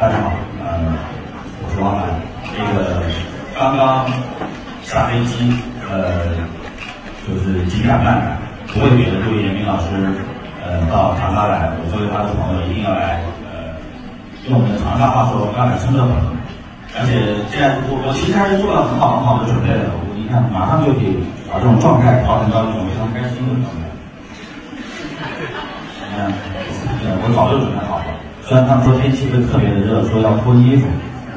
大家好，呃，我是王楠。那个刚刚下飞机，呃，就是紧赶慢赶，不为别的，就严明老师，呃，到长沙来，我作为他的朋友，一定要来，呃，用我们的长沙话说，要来蹭热门。而且现在我我其实还是做了很好很好的准备的，我你看马上就可以把这种状态调整到一种非常开心的状态。你看，我早就准备好了。虽然他们说天气会特别的热，说要脱衣服，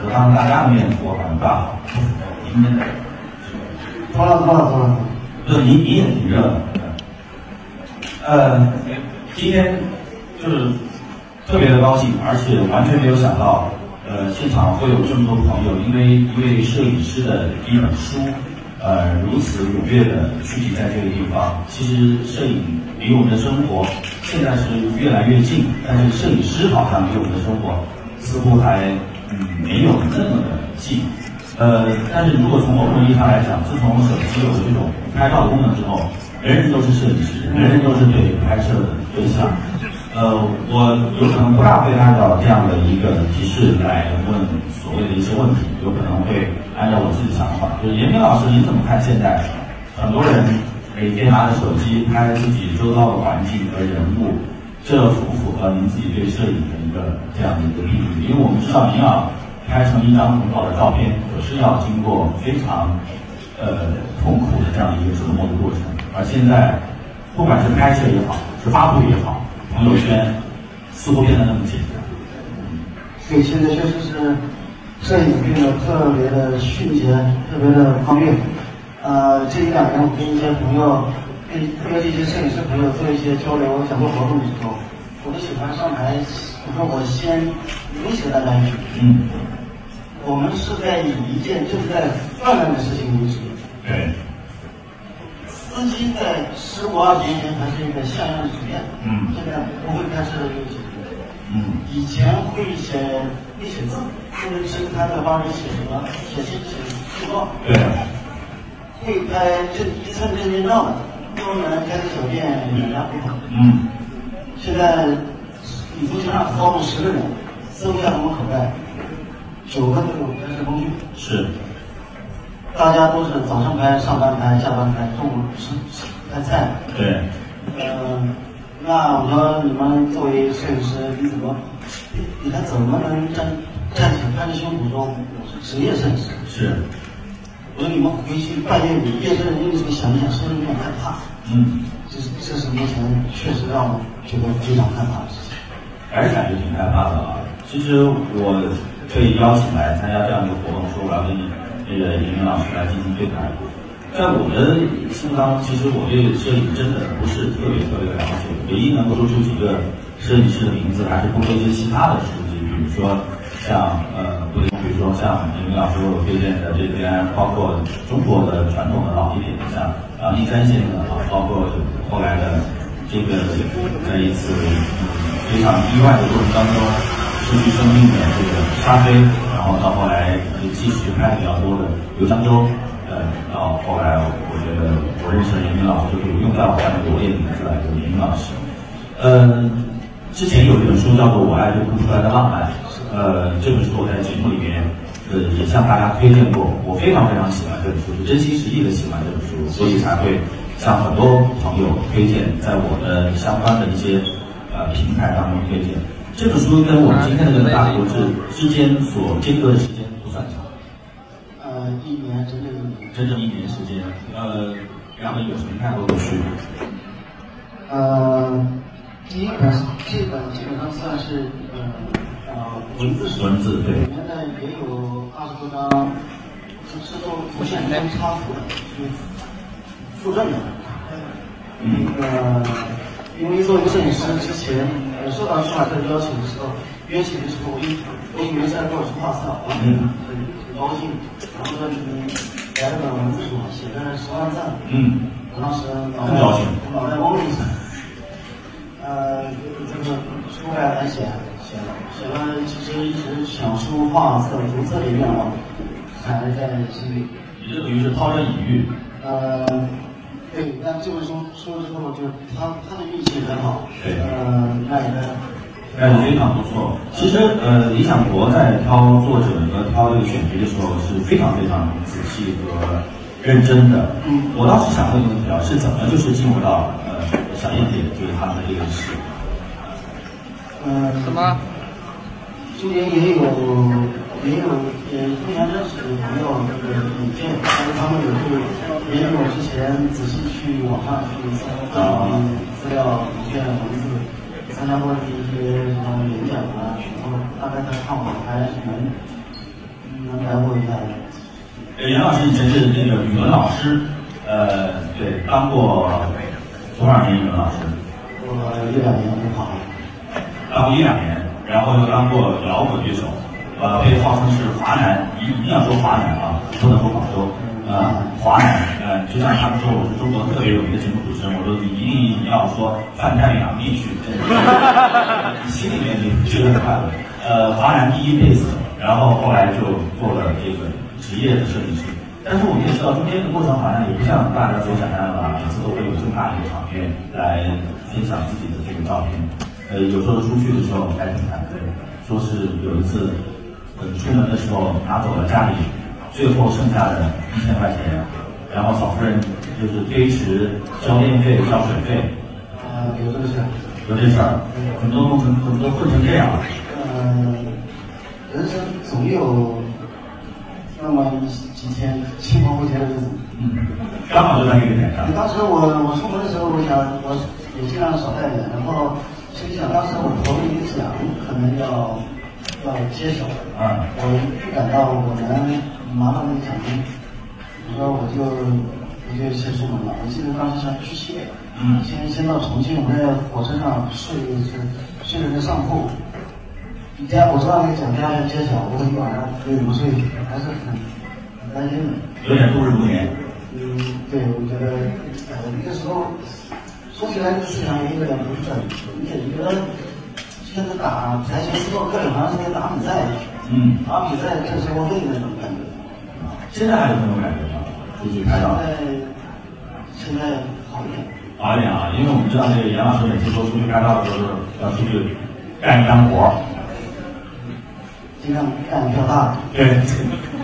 我当着大家的面脱，反正不大好。今天脱了脱了脱了，就是你你也挺热的。呃，今天就是特别的高兴，而且完全没有想到，呃，现场会有这么多朋友，因为一位摄影师的一本书，呃，如此踊跃的聚集在这个地方。其实摄影离我们的生活现在是越来越近，但是摄影师好像离我们的生活似乎还嗯没有那么的近。呃，但是如果从某种意义上来讲，自从手机有了这种拍照功能之后，人人都是摄影师，人人都是对拍摄的对象。呃，我有可能不大会按照这样的一个提示来问所谓的一些问题，有可能会按照我自己想法。就是严明老师，您怎么看现在很多人每天拿着手机拍自己周遭的环境和人物，这符不符合您自己对摄影的一个这样的一个定义？因为我们知道您要拍成一张很好的照片，可是要经过非常呃痛苦的这样一个折磨的过程。而现在，不管是拍摄也好，是发布也好，朋友圈似乎变得那么简单。对，现在确实是摄影变得特别的迅捷，特别的方便。呃，这一两年我跟一些朋友，跟特别是一些摄影师朋友做一些交流、讲座活动的时候，我都喜欢上台，我说我先威胁大家一句，嗯，我们是在以一件正在泛滥的事情为止。对，司机在十五二十年前还是一个像样的实验，嗯。现在不会开车的游戏。嗯。以前会写会写字，或者是他在帮人写什么写信写速报，对，会拍证一寸证件照的，出门开个小店两家不跑。嗯。现在你从车上招募十个人，搜一下我们口袋，九个都有拍摄工具，是，大家都是早上拍，上班拍，下班拍，中午吃吃拍菜。对，嗯，那我说你们作为摄影师，你怎么，你你还怎么能站站起来拍着胸脯说我是职业摄影师？是，我说你们回去半夜里夜深人静的时候想一想，是不是有点害怕？嗯，这是这是目前确实让我觉得非常害怕的事情。还是感觉挺害怕的啊。其实我被邀请来参加这样一个活动，说我要跟你那个严明老师来进行对谈。在我的心目当中，其实我对摄影真的不是特别特别的了解，唯一能够说出几个摄影师的名字，还是通过一些其他的书籍，比如说像呃，比如说像严明老师给我推荐的这边，包括中国的传统的老一点，像杨一山先生啊，包括后来的这个在一次非常意外的过程当中失去生命的这个沙飞，然后到后来就继续拍比较多的刘江洲，呃，到后来我觉得我认识了严明老师，就可以用在我下面罗列名字来，就严明老师。呃，之前有一本书叫做《我爱这哭出来的浪漫》，呃，这本书我在节目里面呃也向大家推荐过，我非常非常喜欢这本书，是真心实意的喜欢这本书，所以才会向很多朋友推荐，在我的相关的一些呃平台当中推荐。这本书跟我们今天的这个大国志之间所间隔的时间不算长，呃，一年整整一年。整整一年时间，呃，两本有什么太多的区别？呃，第一本这本基本上算是呃呃文字书，文字对里面呢也有二十多张，是做图片跟插图的，是附赠的。嗯那个，因为作为摄影师之前，呃，受到出版社的邀请的时候，约请的时候，我一我以为是在跟我出画册，我很嗯很很高兴，然后说你来了本文字书，写了十万字，嗯我当时脑很高兴脑袋嗡了一下。呃，这个出来来写写了写了，其实一直想出画册、图册的愿望还在心里。你这等于是抛砖引玉，呃，对，那这本书出了之后，就是他他的运气很好，对呃，卖的哎，非常不错。其实，呃，李想国在挑作者和挑这个选题的时候是非常非常仔细和认真的。嗯，我当时想问一个问题啊，是怎么就是进入到呃小燕姐就是他们的这个事？嗯，什么？今年也有也有呃非常认识的朋友呃引荐，但是他们也会根据我之前仔细去网上去搜集资料、引荐文字，参加过一些什么演讲啊，然后大概在看我还能能了解一下。呃，杨老师以前是那个语文老师，呃，对，当过多少年语文老师？过了一两年就跑了。当过一两年，然后又当过摇滚乐手，呃，被号称是华南，一一定要说华南啊，不能说广州，呃，华南，呃，就像他们说我是中国特别有名的节目主持人，我说你一定要说泛太阳地区，你心里面你觉得很快乐。呃，华南第一贝斯，然后后来就做了这个职业的摄影师。但是我们也知道，中间的过程好像也不像大家所想象的啊，每次都会有这么大的一个场面来分享自己的这个照片。呃，有时候出去的时候还挺忐忑，说是有一次，出门的时候拿走了家里最后剩下的一千块钱，然后嫂夫人就是推迟交电费、交水费，啊，有这个事。有这事儿，很多弄成很多混成这样了。嗯，人生总有那么几天青黄不接的日子。嗯，刚好就在这个点上。当时我我出门的时候，我想我也尽量少带点，然后心想，当时我投了一个奖，可能要要接手，嗯，我预感到我能拿到那个奖金，我说我就我就先出门了。我记得当时是去七月，嗯先先到重庆，我在火车上睡是睡了个上铺。你家我知道那个奖第二天揭晓，我一晚上没怎么睡，还是很很担心的。有点度日如年。嗯，对，我觉得，呃，那个时候说起来这个思想也有点不是很理解，觉得现在打排球、斯诺克好像是在打比赛，嗯，打比赛挣生活费那种感觉。现在还有那种感觉吗？出去拍照。现在现在好一点，好一点啊，因为我们知道这个严老师每次说出去拍照的时候，要出去干一干活儿。尽量干比较大的。对，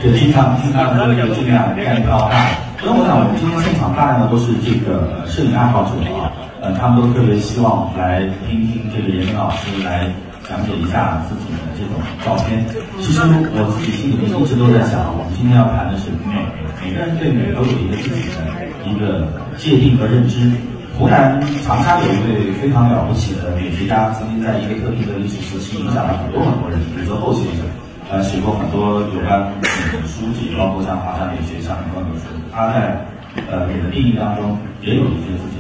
就经常经常的这个尽量干一票大。因为我想，我们今天现场大量的都是这个摄影爱好者啊，呃，他们都特别希望来听听这个严明老师来讲解一下自己的这种照片。其实我自己心里面一直都在想，我们今天要谈的是美，每个人对美都有一个自己的一个界定和认知。湖南长沙有一位非常了不起的美学家，曾经在一个特定的历史时期影响了很多很多人，李泽厚先生。呃，写过很多有关美的书籍，包括像华山美学相关的书。他在呃美的定义当中也有一些自己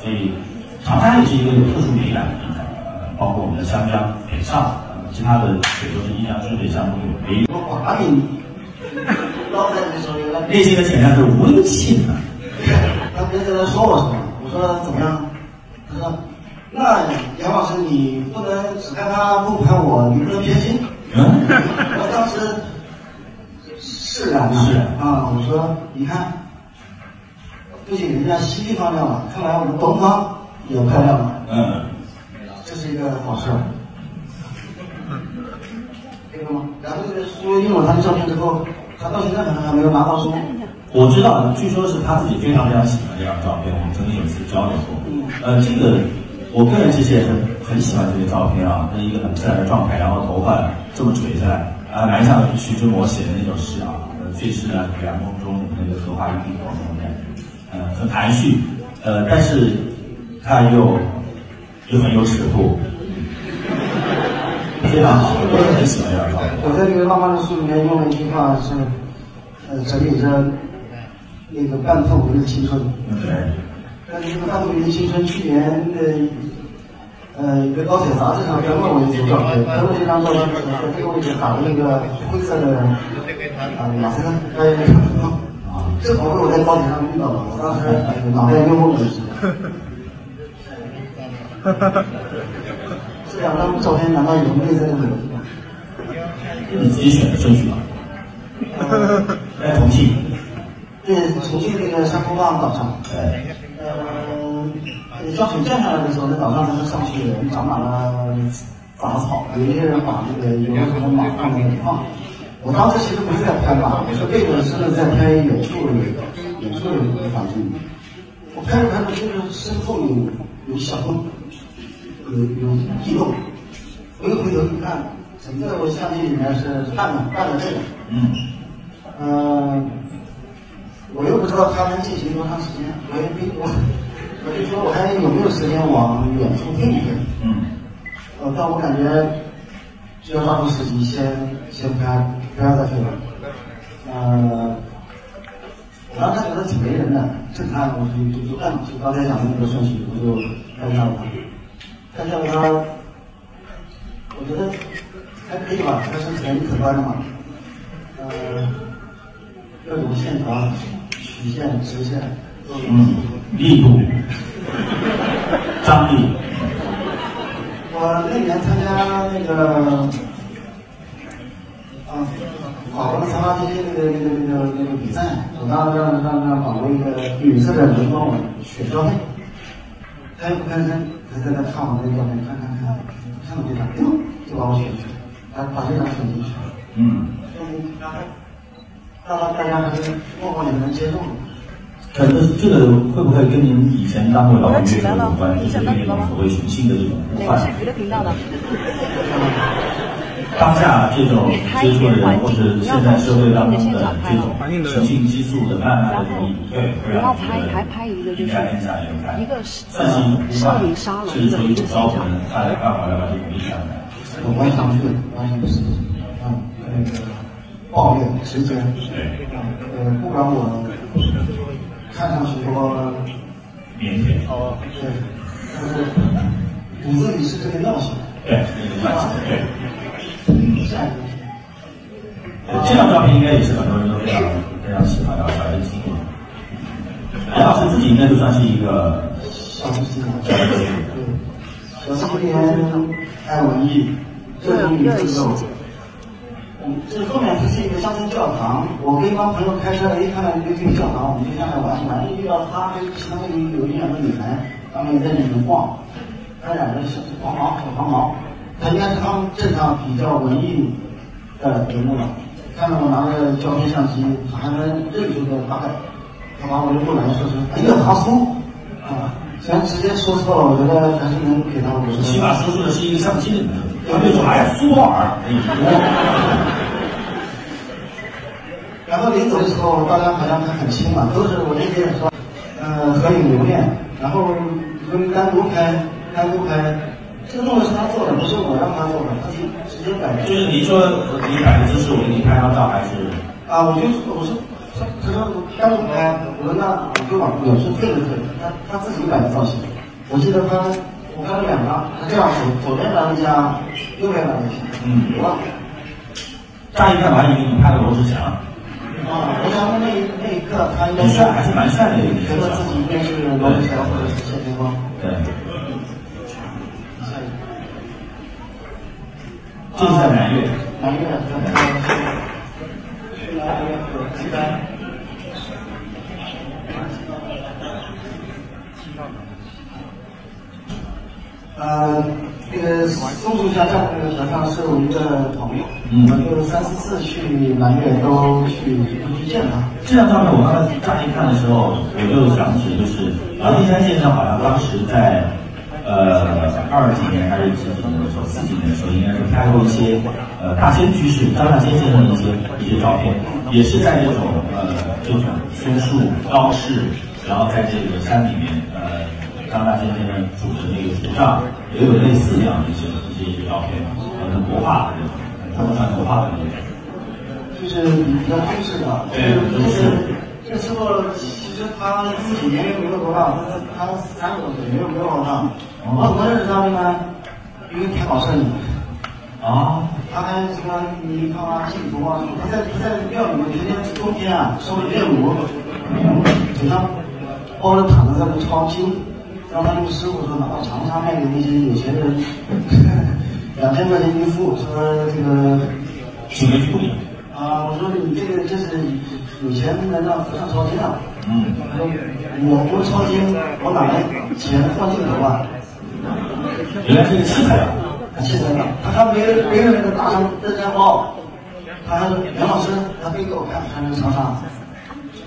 所以长沙也是一个有特殊美感的地方。呃，包括我们的湘江、北上，呃其他的水都是阴阳之北向东有北我把你捞在这时候，原来内心的潜象是温馨的。他别人在那说我什么，我说怎么样？他说，那杨老师你不能只看他不拍我，你不能偏心。嗯，我当时释然了，是啊，我说你看，不仅人家西方亮了，看来我们东方也漂亮了，嗯，这是一个好事儿。这个吗？然后这个书用了他的照片之后，他到现在可能还没有拿到书。我知道，据说是他自己非常非常喜欢这张照片，我们曾经有一次交流过。嗯呃，这个我个人其实也是很喜欢这个照片啊，它是一个很自然的状态，然后头发这么垂下来，啊，蛮像徐志摩写的那首诗啊，呃，最是呢凉风中那个荷花一地红那种感觉，呃，很含蓄，呃，但是他又又很有尺度，非常好，我也很喜欢这张照片。我在这个浪漫的书里面用了一句话是，呃，整理着那个半透明的青春。嗯，对。但是这个半透明的青春，去年的呃一个高铁杂志上登了我一组照片，登了这张照片的时候，在这个位置打了一个灰色的啊马赛克，正好是我在高铁上遇到了，我当时脑袋晕昏了似的。这两张照片难道有没有在那个？你自己选的顺序吧。在重庆，对，重庆那个山坡坝岛上，对，呃，江水降下来的时候，那岛上它是上去人长满了杂草，有一些人把那个有什么马放在那里放。我当时其实不是在拍马，我是背着是在拍远处的远处的环境。我拍着拍着，就是身后有有小洞，有有异动。我又回头一看，整个我相机里面是暗的，暗的这个。嗯。嗯，我又不知道它能进行多长时间，我也没我，我就说我还有没有时间往远处飞一飞？嗯。呃，但我感觉就要抓住时机，先先拍，不要再飞了。呃，我当时觉得挺没人的，正看我就就就按就刚才讲的那个顺序，我就拍下了他，拍下了他。我觉得还可以吧，它是可可观的嘛。呃，各种线条、曲线、直线，嗯，力度、张力。我那年参加那个啊，法国的长发机那个那个那个那个比赛，我当时让让让法国一个女色的人帮我选照片，他也不吭声，他在那看我那个照片，看看看，看到这张，哟，就把我选去了，把这张选进去了。嗯。大大家还是默默的能接受。可是这个会不会跟您以前当过老乐手有关？就是对那种所谓雄性的这种不换。当下这种接触的人，或者现在社会当中的这种雄性激素的慢慢的这种隐退，会让这个应该天下人看，算是。一种不换，甚至说一种招魂，他来办法来把这种力量来。我完全不是，完全不是，啊，那个暴烈直接，对，呃，不管我。看上去说腼腆，哦，对，就是。骨子里是。这个尿性，对，那个尿性，对，这样，这张照片应该也是很多人都非常非常喜欢的小人心。梁老师自己应该就算是一个小明星，小明星，对，我今年爱文艺，热衷于自由。这后面这是一个乡村教堂，我跟一帮朋友开车，一看到一个这个教堂，我们就下来玩一玩。遇到他跟其他那里有一两个女孩，他们也在里面逛，他两个是黄毛，小黄毛，他应该是他们镇上比较文艺的人物了。看到我拿着胶片相机，他还能认出个大概，他把我就过来说是，哎呀，阿叔啊，虽然直接说错了，我觉得还是能给他。我起码说出的是一个相机的。他就说：“哎呀，苏尔。”然后临走的时候，大家好像还很亲嘛，都是我那天说，呃，合影留念，然后跟单独拍，单独拍，这个动作是他做的，不是我让他做的，他直直接摆。就是您说你摆的姿势，我给你拍张照，还是？啊，我就我是他他说单独拍，我说那我就往远处退了退，他他自己摆的造型，我记得他。我拍了两张，他这样左左边来一下，右边来一下，嗯，我乍一看完以为你拍的罗志祥。啊，我想那那一刻他应该帅，还是蛮帅的，觉得自己应该是罗志祥或者是谢霆锋。对。这是在南岳。南岳去南岳和西单。呃，那个松树下站那个和尚是我一个朋友，我们就三四次去南岳都去都去见他。这张照片我刚才乍一看的时候，我就想起就是王岐山先生好像当时在呃二几年还是几几年的时候，四几年的时候，应该是拍过一些呃大仙居士张大仙先生的一些一些照片，也是在这种呃这种松树高士，然后在这个山里面呃。张大千先生主的那个图上也有类似这样的一些一些一些照片，可能国画的那种，他们穿国画的那种，就是比较中式的。对，就是这时候其实他自己年龄没有多大，他他三十多岁，没有没有多大。我怎么认识他的呢？因为天宝摄影。啊。他还什么你看啊，镜头啊，他在他在庙里面天天冬天啊，烧着炼炉，嘴上包着毯子在那抄经。让他那个师傅说拿到长沙卖给那些有钱人，两千块钱一副，说这个请人处理。啊，我说你这个这是有钱人让和尚抄经啊。嗯。我不抄经，我哪来钱换镜头啊？原来是个器材啊。他气成了，他还没没有那个大声登山包，他还说杨老师，他背给我看，他说长沙，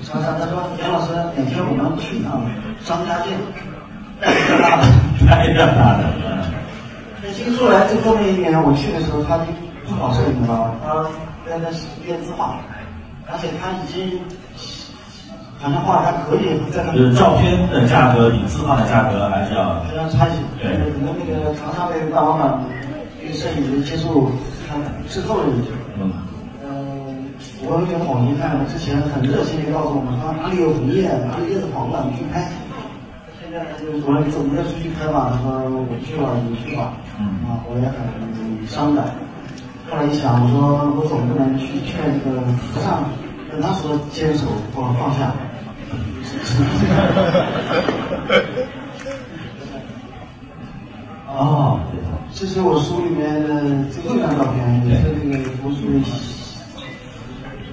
长沙，他说杨老师，哪天我们去一趟张家界，太大了，太大了。那其实后来这后面一年我去的时候，他就不搞摄影了，他在那练字画，而且他已经好像画还可以，在那就是照片的价格比字画的价格还是要非常差距。对可能那个长沙那个大老板对摄影师接触，他滞后了一点。嗯。嗯，我有点好遗憾，之前很热心的告诉我们，说哪里有红叶，哪里叶子黄了，你去拍。现在他就我说你怎么要出去拍吧？他说我去了，你去吧。嗯啊，我也很伤感。后来一想，我说我总不能去劝这个和尚跟他说坚守或放下。哦，对的。这是我书里面的最后一张照片，也是那个图书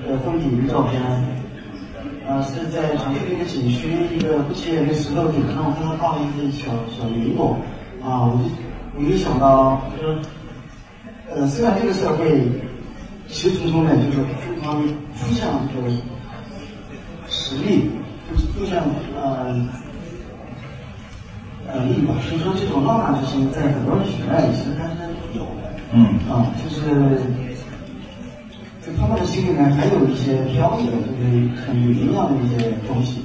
呃风景的照片。呃，是在长春的一个景区，一个不起眼的石头顶上，看到放了一个小小云朵。啊，我就我就想到，就是呃，虽然这个社会其实中呢，就是非常趋向这个实力，就像呃。呃，力吧，所以说这种浪漫之心在很多人血脉里其实它是有的。嗯啊，就是在他们的心里面还有一些飘逸的，就是很有营养的一些东西。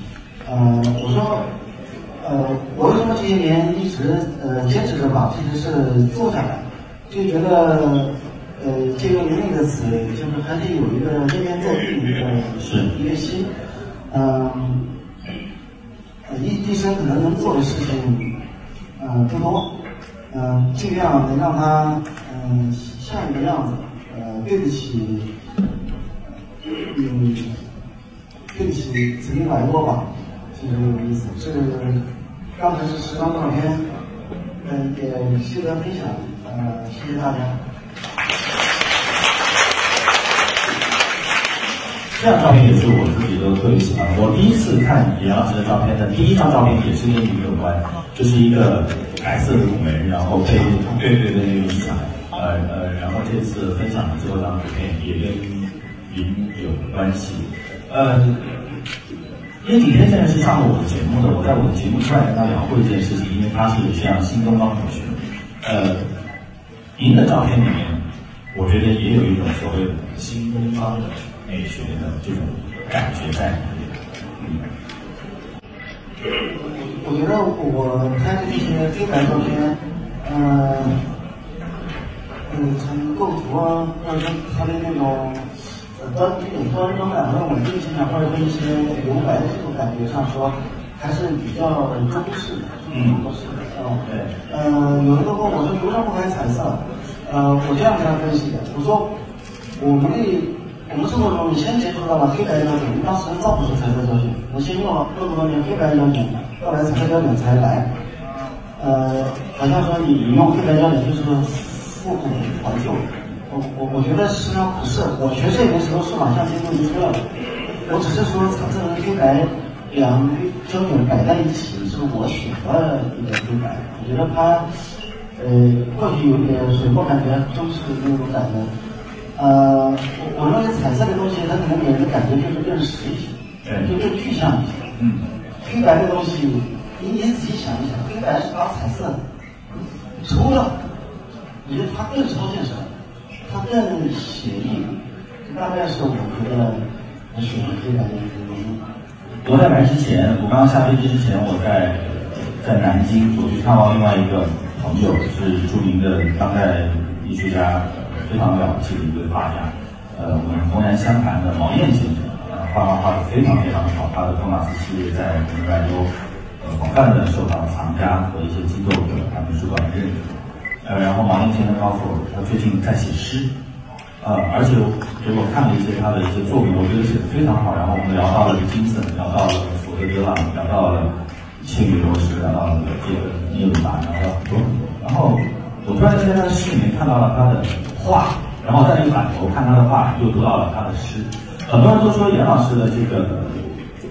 呃，我说，呃，我为什么这些年一直呃坚持着把这些事做下来，就觉得呃借用您那个词，就是还是有一个念念在地的一个是一个心，嗯、呃，一一生可能能做的事情，呃，不多，嗯、尽量能让他，嗯、像一个样子，呃，对得起，嗯，对不起曾经来过吧，就是这个意思。这个刚才是十张照片，嗯、也值得分享，呃，谢谢大家。这张照片也是我自己都特别喜欢。我第一次看李老师的照片的第一张照片也是跟云有关，就是一个白色的拱门，然后被对对对那个云彩，呃呃，然后这次分享的最后一张图片也跟云有关系。呃，因为景天现在是上了我的节目的，我在我的节目出来跟他聊过一件事情，因为他是像新东方同学，呃，您的照片里面，我觉得也有一种所谓的新东方的美学的这种感觉在里面。嗯我觉得我拍的这些黑白照片，呃，嗯，从构图啊，或者说它的那种呃端一种端庄感和稳定性啊，或者说一些留白的这种感觉上说，还是比较中式的，嗯中式的啊。对呃，有人都问我说，为什么不拍彩色？呃，我这样跟他分析的，我说我们的我们生活中先接触到了黑白胶卷，当时造不出彩色胶卷，我先用了这么多年黑白胶卷，后来彩色胶卷才来。呃，好像说你用黑白胶卷就是复古怀旧，我我我觉得实际上不是，我学摄影的时候数码相机都已经出来了，我只是说彩色和黑白两个胶卷摆在一起，是我选的一个黑白，我觉得它呃或许有点水墨感觉，中式那种感觉。呃，我我认为彩色的东西，它可能给人的感觉就是更实一些，对就更具象一些。嗯，黑白的东西，你你仔细想一想，黑白是把彩色抽了，我觉得它更超现实，它更写意，这大概是我觉得我喜欢黑白的一个原因。我在来之前，我刚刚下飞机之前，我在在南京，我去看望另外一个朋友，是著名的当代艺术家，呃非常了不起的一位画家，呃，我们红岩相谈的毛燕先生，呃，画画画的非常非常的好，他的托马斯系列在我们冉州，呃，广泛的受到藏家和一些机构的他们美术馆的认可。呃，然后毛燕先生告诉我，他最近在写诗，呃，而且给我看了一些他的一些作品，我觉得写的非常好。然后我们聊到了金森，聊到了索德格朗，聊到了庆余罗什，聊到了这个聂鲁达，聊了很多很多。然后我突然间在他的诗里面看到了他的画，然后再一反头看他的画，又读到了他的诗。很多人都说严老师的这个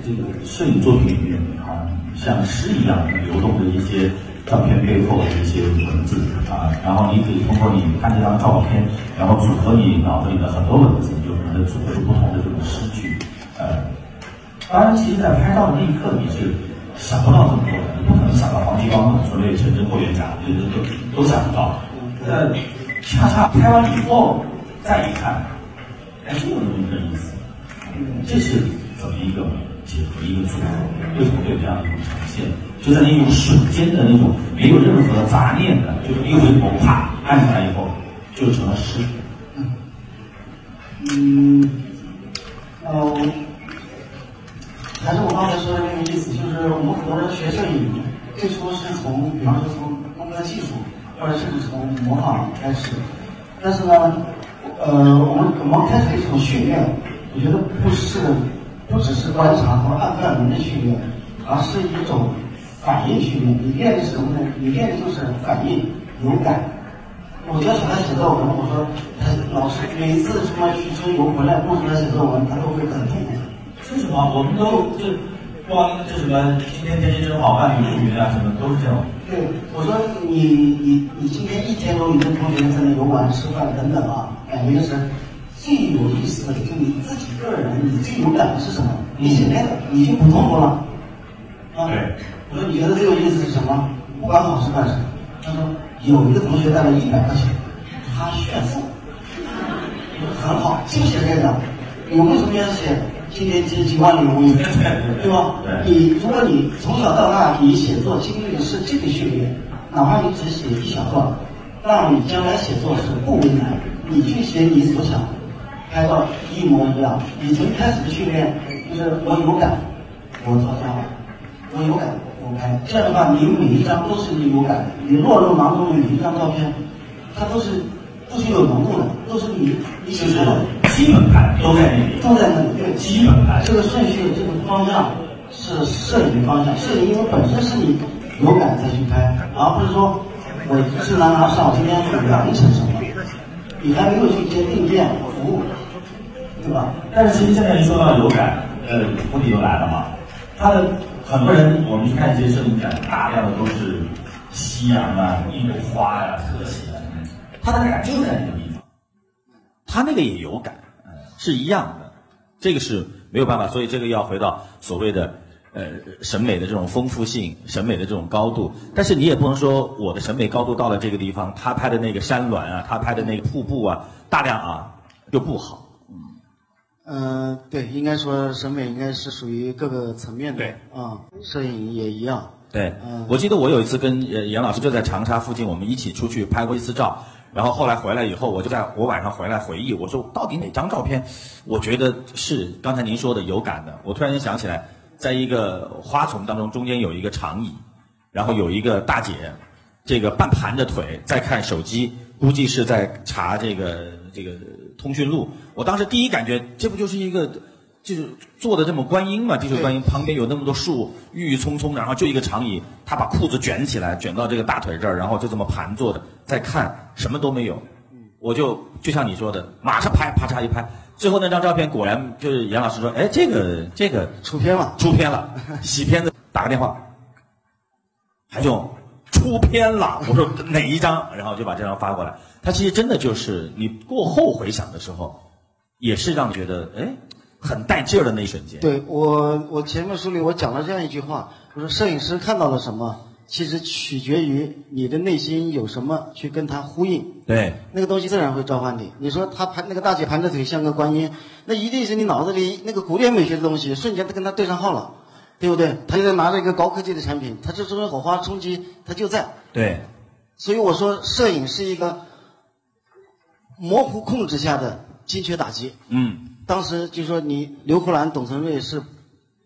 这个摄影作品里面啊，像诗一样流动的一些照片背后的一些文字啊，然后你可以通过你看这张照片，然后组合你脑子里的很多文字，就可能组合出不同的这种诗句。呃，当然，其实，在拍照的那一刻，你是想不到这么多的，想到黄继光、所谓陈真、霍元甲，这都都想不到。但恰恰拍完以后再一看，哎，这有那么一个意思，这是怎么一个结合一个组合？为什么会有这样的一种呈现？就在那种瞬间的那种没有任何杂念的，就是一回头啪按下来以后，就成了诗。嗯，呃，还是我刚才说的那个意思，就是我们很多人学摄影，最初是从，比方说从工作技术，或者甚至从模仿开始，但是呢，呃，我们我们开始一种训练，我觉得不是，不只是观察和按范文的训练，而是一种。反应训练，你练的是什么呢？你练的就是反应有感。我教小孩写作文，我说他老师每次什么去春游回来，不出来写作文，他都会很痛苦。为什么？我们都这光这什么今天天气真好，万里无云啊，什么都是这种。对，我说你你你今天一天都你跟同学在那游玩、吃饭等等啊，感觉是最有意思的，就你自己个人你最有感的是什么？你写那个已经不痛苦了。啊，对。我说你觉得最有意思是什么？不管好事坏事。他说有一个同学带了一百块钱，他炫富。我说很好，就写这个。有个同学写今年接近万里无云，对吧？你如果你从小到大你写作经历的是这个训练，哪怕你只写一小段，那你将来写作是不为难。你去写你所想，拍到一模一样。你从开始的训练就是我有感，我照相了，我有感。我拍这样的话，你每一张都是你有感，你落入盲中的每一张照片，它都是都是有浓度的，都是你你写出的。基本盘都在那里，都在那里。对，基本盘这个顺序，这个方向是摄影的方向。摄影因为本身是你有感再去拍，而不是说我自然而然我今天完成什么，你还没有去接定件服务，对吧？但是其实现在一说到有感，呃，问题就来了嘛，他的。很多人，我们去看一些摄影展，大量的都是夕阳啊、樱花呀、特写啊，他的感就在那个地方，他那个也有感，是一样的，这个是没有办法，所以这个要回到所谓的呃审美的这种丰富性、审美的这种高度。但是你也不能说我的审美高度到了这个地方，他拍的那个山峦啊，他拍的那个瀑布啊，大量啊就不好。嗯，对，应该说审美应该是属于各个层面的。对，啊，摄影也一样。对，嗯，我记得我有一次跟呃严老师就在长沙附近，我们一起出去拍过一次照，然后后来回来以后，我就在我晚上回来回忆，我说到底哪张照片，我觉得是刚才您说的有感的。我突然间想起来，在一个花丛当中，中间有一个长椅，然后有一个大姐，这个半盘着腿在看手机，估计是在查这个这个。通讯录，我当时第一感觉，这不就是一个，就是坐的这么观音嘛？地球观音旁边有那么多树，郁郁葱葱，然后就一个长椅，他把裤子卷起来，卷到这个大腿这儿，然后就这么盘坐着，在看，什么都没有。我就就像你说的，马上拍，啪嚓一拍，最后那张照片果然就是严老师说，哎，这个这个出片了，出片了，洗片子，打个电话，还就出片了。我说哪一张？然后就把这张发过来。他其实真的就是你过后回想的时候，也是让你觉得哎很带劲儿的那一瞬间。对我，我前面书里我讲了这样一句话，我说摄影师看到了什么，其实取决于你的内心有什么去跟他呼应。对，那个东西自然会召唤你。你说他盘那个大姐盘着腿像个观音，那一定是你脑子里那个古典美学的东西瞬间都跟他对上号了，对不对？他就在拿着一个高科技的产品，他这中间火花冲击他就在。对，所以我说摄影是一个。模糊控制下的精确打击。嗯。当时就说你刘胡兰、董存瑞是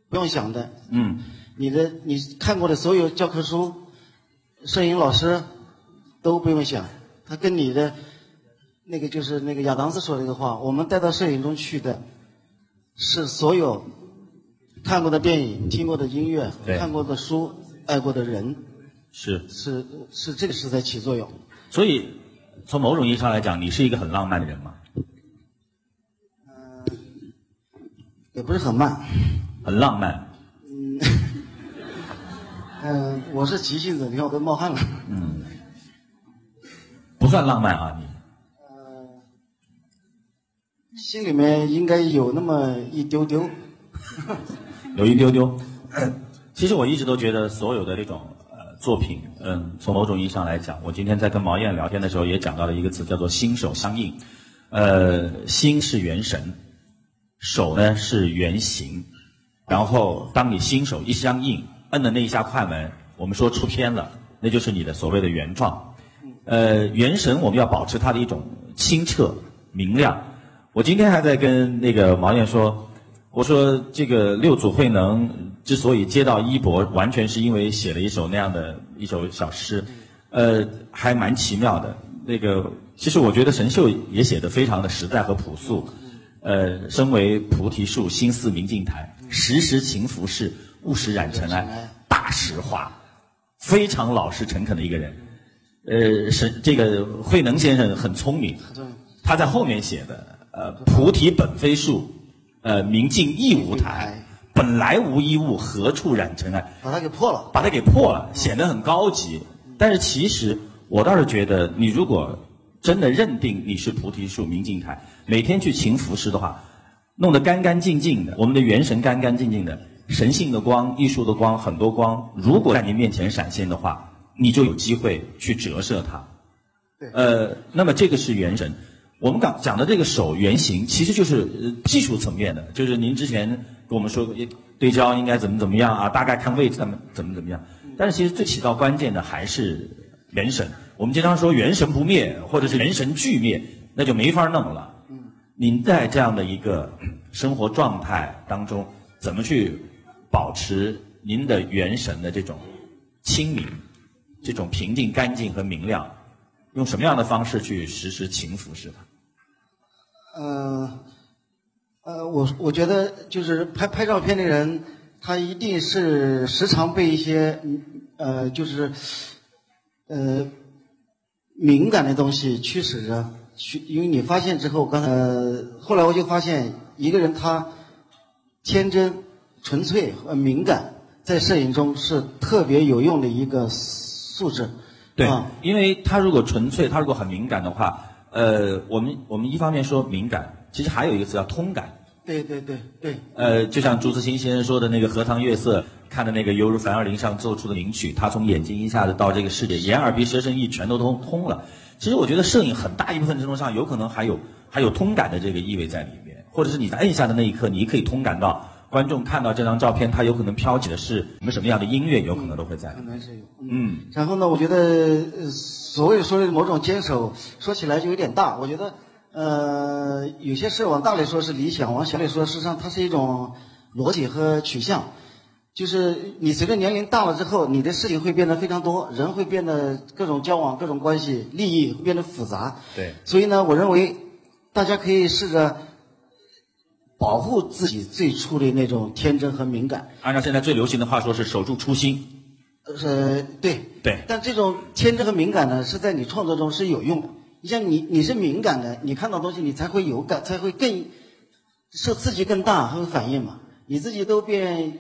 不用想的。嗯。你的你看过的所有教科书，摄影老师都不用想，他跟你的那个就是那个亚当斯说那个话，我们带到摄影中去的，是所有看过的电影、听过的音乐、看过的书、爱过的人。是。是是这个是在起作用。所以。从某种意义上来讲，你是一个很浪漫的人吗？也不是很慢。很浪漫。嗯。嗯，我是急性子，你看我都冒汗了。嗯，不算浪漫啊，你。呃，心里面应该有那么一丢丢。有一丢丢。其实我一直都觉得所有的这种呃作品，嗯，从某种意义上来讲，我今天在跟毛燕聊天的时候也讲到了一个词，叫做心手相应。呃，心是元神，手呢是原形，然后当你心手一相应，摁的那一下快门，我们说出片了，那就是你的所谓的原状。呃，元神我们要保持它的一种清澈明亮。我今天还在跟那个毛燕说。我说这个六祖慧能之所以接到衣钵，完全是因为写了一首那样的一首小诗，呃，还蛮奇妙的。那个其实我觉得神秀也写的非常的实在和朴素。呃，身为菩提树，心似明镜台，时时勤拂拭，勿使染尘埃。大实话，非常老实诚恳的一个人。呃，是这个慧能先生很聪明，他在后面写的，呃，菩提本非树。呃，明镜亦无台，本来无一物，何处染尘埃？把它给破了，把它给破了，显得很高级。但是其实，我倒是觉得，你如果真的认定你是菩提树、明镜台，每天去勤服侍的话，弄得干干净净的，我们的元神干干净净的，神性的光、艺术的光，很多光，如果在您面前闪现的话，你就有机会去折射它。对。呃，那么这个是元神。我们讲讲的这个手原型，其实就是技术层面的，就是您之前跟我们说过对焦应该怎么怎么样啊，大概看位置怎么怎么怎么样。但是其实最起到关键的还是元神。我们经常说元神不灭，或者是元神俱灭，那就没法弄了。您在这样的一个生活状态当中，怎么去保持您的元神的这种清明、这种平静、干净和明亮？用什么样的方式去实施勤拂拭它？嗯，呃，我我觉得就是拍拍照片的人，他一定是时常被一些呃，就是呃敏感的东西驱使着去。因为你发现之后，刚才后来我就发现，一个人他天真、纯粹和敏感，在摄影中是特别有用的一个素质。对，因为他如果纯粹，他如果很敏感的话。呃，我们我们一方面说敏感，其实还有一个词叫通感。对对对对。呃，就像朱自清先生说的那个荷塘月色，看的那个犹如凡尔林上奏出的名曲，他从眼睛一下子到这个世界，眼耳鼻舌身意全都通通了。其实我觉得摄影很大一部分程度上有可能还有还有通感的这个意味在里面，或者是你在摁下的那一刻，你可以通感到观众看到这张照片，他有可能飘起的是什么什么样的音乐，有可能都会在。可能是有。嗯。然后呢，我觉得呃。所谓说的某种坚守，说起来就有点大。我觉得，呃，有些事往大里说是理想，往小里说，事实上它是一种逻辑和取向。就是你随着年龄大了之后，你的事情会变得非常多，人会变得各种交往、各种关系、利益会变得复杂。对。所以呢，我认为大家可以试着保护自己最初的那种天真和敏感。按照现在最流行的话说，是守住初心。呃，对对，但这种天真和敏感呢，是在你创作中是有用的。你像你，你是敏感的，你看到东西你才会有感，才会更受刺激更大，还会反应嘛。你自己都变，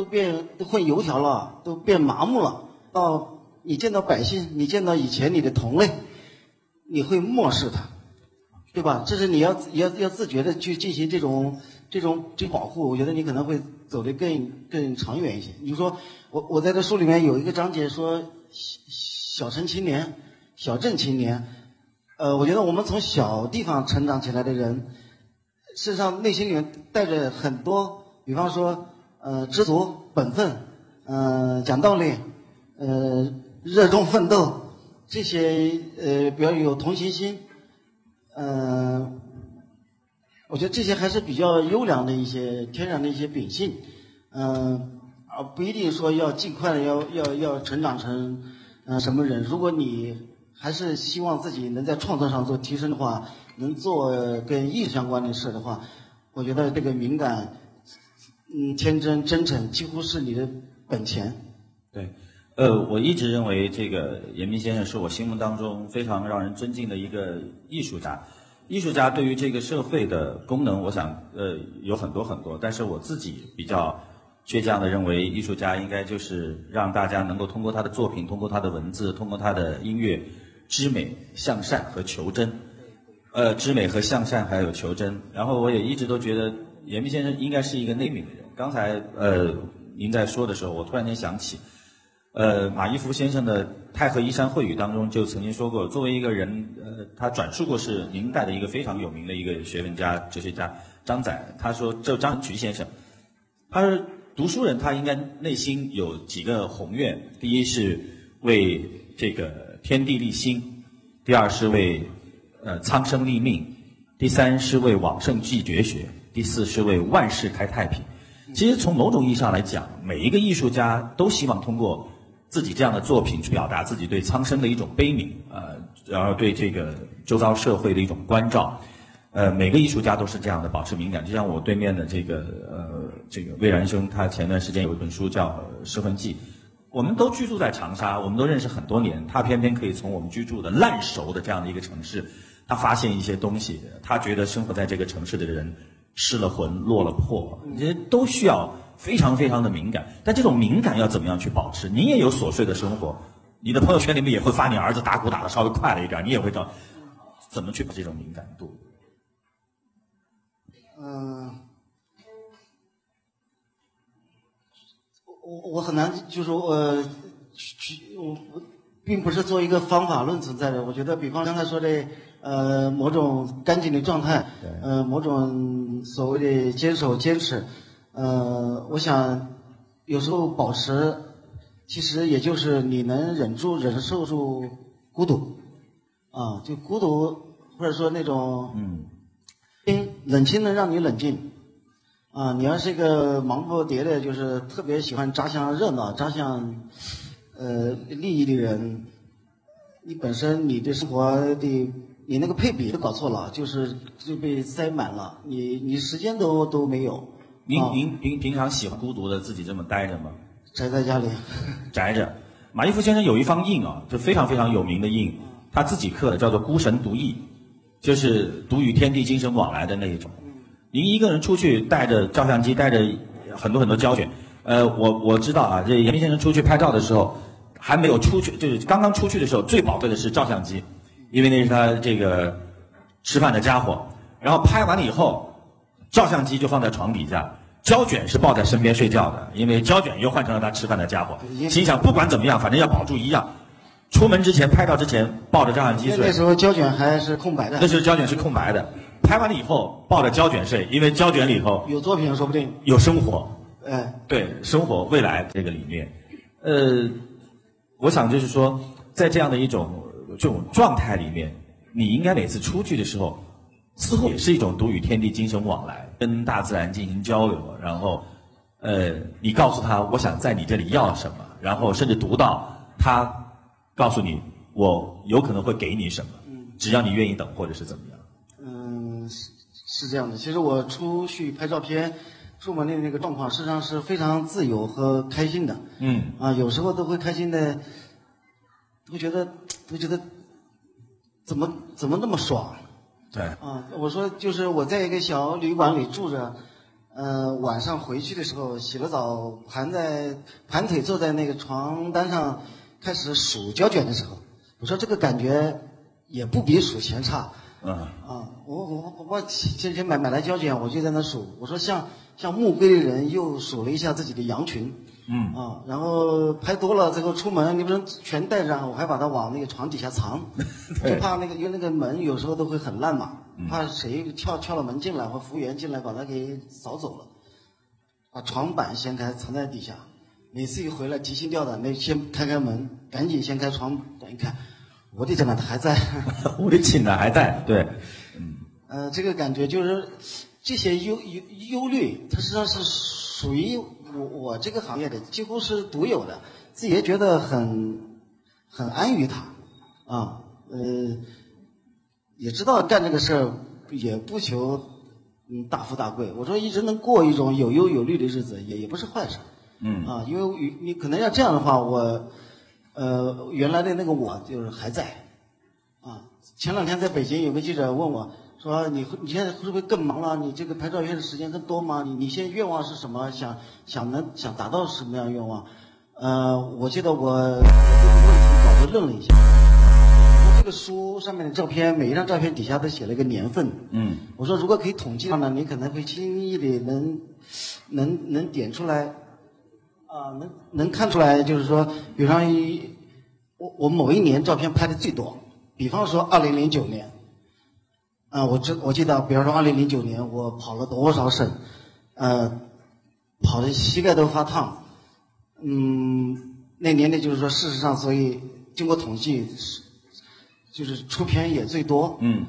都变都混油条了，都变麻木了。到你见到百姓，你见到以前你的同类，你会漠视他，对吧？这是你要要要自觉的去进行这种这种这保护。我觉得你可能会走得更更长远一些。你说。我我在这书里面有一个章节说小小城青年、小镇青年，呃，我觉得我们从小地方成长起来的人，身上内心里面带着很多，比方说呃知足、本分，呃讲道理，呃热衷奋斗，这些呃比较有同情心，呃，我觉得这些还是比较优良的一些天然的一些秉性，嗯。而，不一定说要尽快的要要要成长成，嗯，什么人？如果你还是希望自己能在创作上做提升的话，能做跟艺术相关的事的话，我觉得这个敏感，嗯，天真真诚，几乎是你的本钱。对，呃，我一直认为这个严明先生是我心目当中非常让人尊敬的一个艺术家。艺术家对于这个社会的功能，我想呃有很多很多，但是我自己比较。倔强的认为艺术家应该就是让大家能够通过他的作品，通过他的文字，通过他的音乐，知美、向善和求真。呃，知美和向善还有求真。然后我也一直都觉得严明先生应该是一个内明的人。刚才呃您在说的时候，我突然间想起，呃马一夫先生的《太和一山会语》当中就曾经说过，作为一个人，呃他转述过是明代的一个非常有名的一个学问家、哲学家张载，他说这张恒渠先生，他是读书人，他应该内心有几个宏愿，第一是为这个天地立心，第二是为呃苍生立命，第三是为往圣继绝学，第四是为万世开太平。其实从某种意义上来讲，每一个艺术家都希望通过自己这样的作品去表达自己对苍生的一种悲悯，呃，然后对这个周遭社会的一种关照。呃，每个艺术家都是这样的，保持敏感。就像我对面的这个呃，这个魏然兄，他前段时间有一本书叫《失魂记》。我们都居住在长沙，我们都认识很多年，他偏偏可以从我们居住的烂熟的这样的一个城市，他发现一些东西，他觉得生活在这个城市的人失了魂、落了魄，这些都需要非常非常的敏感。但这种敏感要怎么样去保持？你也有琐碎的生活，你的朋友圈里面也会发你儿子打鼓打的稍微快了一点，你也会找怎么去把这种敏感度。嗯，我我很难，就是说呃，去我我并不是做一个方法论存在的。我觉得，比方刚才说的，呃，某种干净的状态，呃，某种所谓的坚守坚持，呃，我想有时候保持，其实也就是你能忍住、忍受住孤独，啊，就孤独，或者说那种嗯。冷清能让你冷静，啊，你要是一个忙不迭的，就是特别喜欢扎向热闹、扎向呃利益的人，你本身你对生活的你那个配比都搞错了，就是就被塞满了，你你时间都都没有。您您平平常喜欢孤独的自己这么待着吗？宅在家里。宅着。马一夫先生有一方印啊，就非常非常有名的印，他自己刻的，叫做孤神独异。就是独与天地精神往来的那一种。您一个人出去带着照相机，带着很多很多胶卷。呃，我我知道啊，这严明先生出去拍照的时候，还没有出去，就是刚刚出去的时候，最宝贵的是照相机，因为那是他这个吃饭的家伙。然后拍完了以后，照相机就放在床底下，胶卷是抱在身边睡觉的，因为胶卷又换成了他吃饭的家伙。心想不管怎么样，反正要保住一样。出门之前，拍照之前抱着照相机睡。那时候胶卷还是空白的。那时候胶卷是空白的，拍完了以后抱着胶卷睡，因为胶卷里头有作品，说不定有生活。哎，对，生活未来这个理念，呃，我想就是说，在这样的一种这种状态里面，你应该每次出去的时候，似乎也是一种独与天地精神往来，跟大自然进行交流，然后，呃，你告诉他我想在你这里要什么，然后甚至读到他。告诉你，我有可能会给你什么，只要你愿意等，或者是怎么样。嗯，是是这样的。其实我出去拍照片，出门的那个状况，实际上是非常自由和开心的。嗯。啊，有时候都会开心的，都觉得都觉得怎么怎么那么爽。对。啊，我说就是我在一个小旅馆里住着，呃，晚上回去的时候洗了澡，盘在盘腿坐在那个床单上。开始数胶卷的时候，我说这个感觉也不比数钱差。嗯。啊，我我我前天买买来胶卷，我就在那数。我说像像牧龟的人又数了一下自己的羊群。嗯。啊，然后拍多了，最后出门你不能全带上，我还把它往那个床底下藏，就怕那个因为那个门有时候都会很烂嘛，怕谁撬撬了门进来或服务员进来把它给扫走了，把床板掀开藏在底下。每次一回来提心吊胆的，先开开门，赶紧掀开床，等一看，我的天呐，他还在，我的亲呢还在，对，嗯，呃，这个感觉就是这些忧忧忧虑，它实际上是属于我我这个行业的，几乎是独有的，自己也觉得很很安于它，啊，呃，也知道干这个事儿也不求嗯大富大贵，我说一直能过一种有忧有虑的日子，也也不是坏事。嗯啊，因为你可能要这样的话，我，呃，原来的那个我就是还在，啊，前两天在北京有个记者问我说你会你现在会不会更忙了？你这个拍照片的时间更多吗？你你现在愿望是什么？想想能想达到什么样的愿望？呃，我记得我我这个问题搞得愣了一下。我这个书上面的照片，每一张照片底下都写了一个年份。嗯，我说如果可以统计的话呢，你可能会轻易的能能能点出来，啊、能能看出来，就是说，比方一我我某一年照片拍的最多，比方说二零零九年，啊、我知我记得，比方说二零零九年我跑了多少省，呃，跑的膝盖都发烫，嗯，那年呢就是说，事实上，所以经过统计是就是出片也最多，嗯，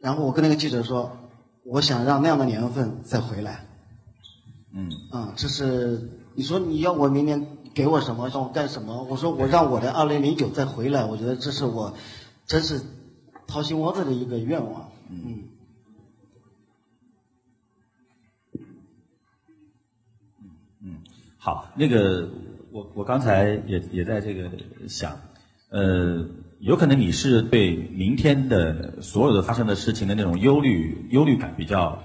然后我跟那个记者说，我想让那样的年份再回来。嗯，啊、这是你说你要我明年给我什么，让我干什么？我说我让我的二零零九再回来，我觉得这是我真是掏心窝子的一个愿望。嗯，嗯好，那个我我刚才也也在这个想，呃，有可能你是对明天的所有的发生的事情的那种忧虑忧虑感比较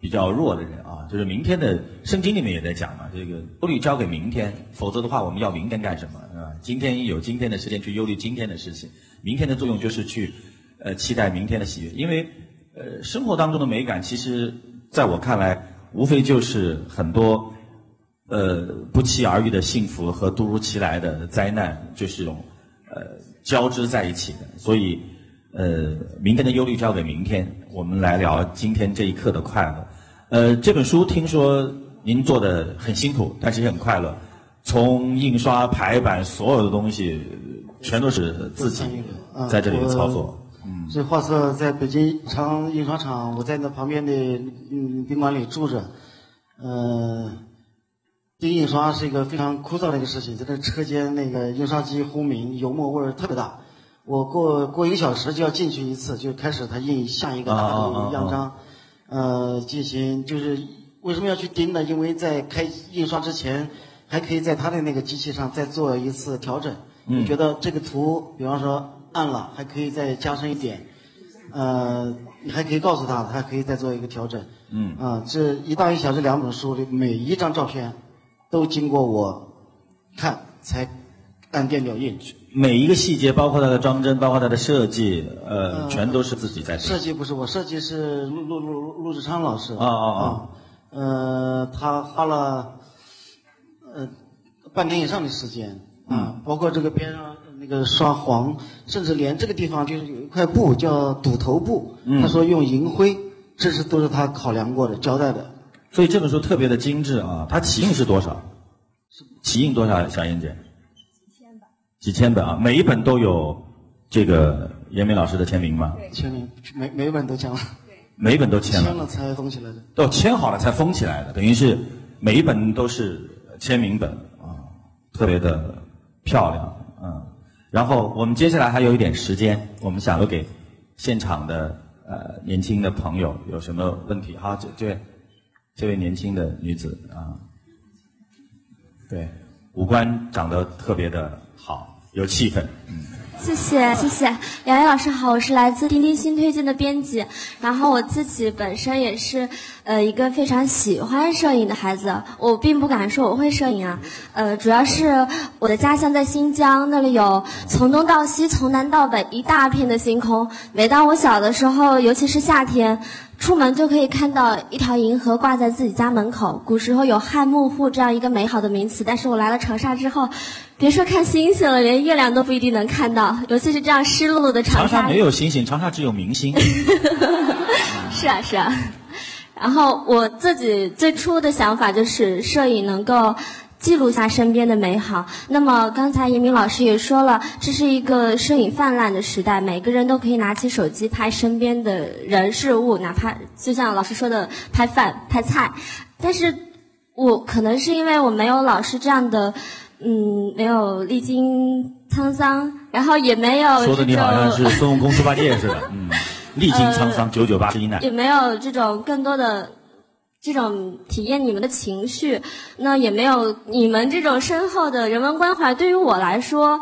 比较弱的人啊，就是明天的圣经里面也在讲嘛，这个忧虑交给明天，否则的话我们要明天干什么啊？今天有今天的时间去忧虑今天的事情，明天的作用就是去呃期待明天的喜悦，因为呃生活当中的美感其实在我看来无非就是很多。呃，不期而遇的幸福和突如其来的灾难，就是一种呃交织在一起的。所以，呃，明天的忧虑交给明天，我们来聊今天这一刻的快乐。呃，这本书听说您做的很辛苦，但是也很快乐。从印刷、排版，所有的东西全都是自己在这里操作。这画册在北京长印刷厂，我在那旁边的嗯宾馆里住着，呃，这印刷是一个非常枯燥的一个事情，在那车间那个印刷机轰鸣，油墨味儿特别大。我过过一个小时就要进去一次，就开始他印下一个大啊啊啊啊的样章，呃，进行就是为什么要去盯呢？因为在开印刷之前，还可以在他的那个机器上再做一次调整。嗯你觉得这个图，比方说暗了，还可以再加深一点，呃，你还可以告诉他，还可以再做一个调整。嗯啊，这一大一小这两本书里，每一张照片都经过我看才按电表印。每一个细节，包括它的装帧，包括它的设计，呃，呃全都是自己在做。设计不是我，设计是陆陆陆陆志昌老师。啊啊啊啊！呃，他花了呃半年以上的时间啊，包括这个边上那个刷黄，甚至连这个地方就是有一块布叫堵头布，嗯他说用银灰，这是都是他考量过的、交代的。所以这本书特别的精致啊！它起印是多少？起印多少？小燕姐？几千本。几千本啊！每一本都有这个严明老师的签名吗？对签名每每一本都签了，对每一本都签了，签了才封起来的。都签好了才封起来的，等于是每一本都是签名本啊，特别的漂亮，嗯。然后我们接下来还有一点时间，我们想留给现场的呃年轻的朋友有什么问题？好，这这位这位年轻的女子啊，对，五官长得特别的好，有气氛，嗯。谢谢谢谢，杨洋老师好，我是来自钉钉新推荐的编辑，然后我自己本身也是呃一个非常喜欢摄影的孩子，我并不敢说我会摄影啊，呃主要是我的家乡在新疆，那里有从东到西，从南到北一大片的星空，每当我小的时候，尤其是夏天。出门就可以看到一条银河挂在自己家门口。古时候有汉幕户这样一个美好的名词，但是我来了长沙之后，别说看星星了，连月亮都不一定能看到，尤其是这样湿漉漉的长沙。长沙没有星星，长沙只有明星。是啊，是啊。然后我自己最初的想法就是摄影能够。记录下身边的美好。那么刚才严明老师也说了，这是一个摄影泛滥的时代，每个人都可以拿起手机拍身边的人事物，哪怕就像老师说的拍饭、拍菜。但是我可能是因为我没有老师这样的，嗯，没有历经沧桑，然后也没有说的你好像是孙悟空猪八戒似的，嗯，历经沧桑，九九八十一难，也没有这种更多的。这种体验你们的情绪，那也没有你们这种深厚的人文关怀。对于我来说，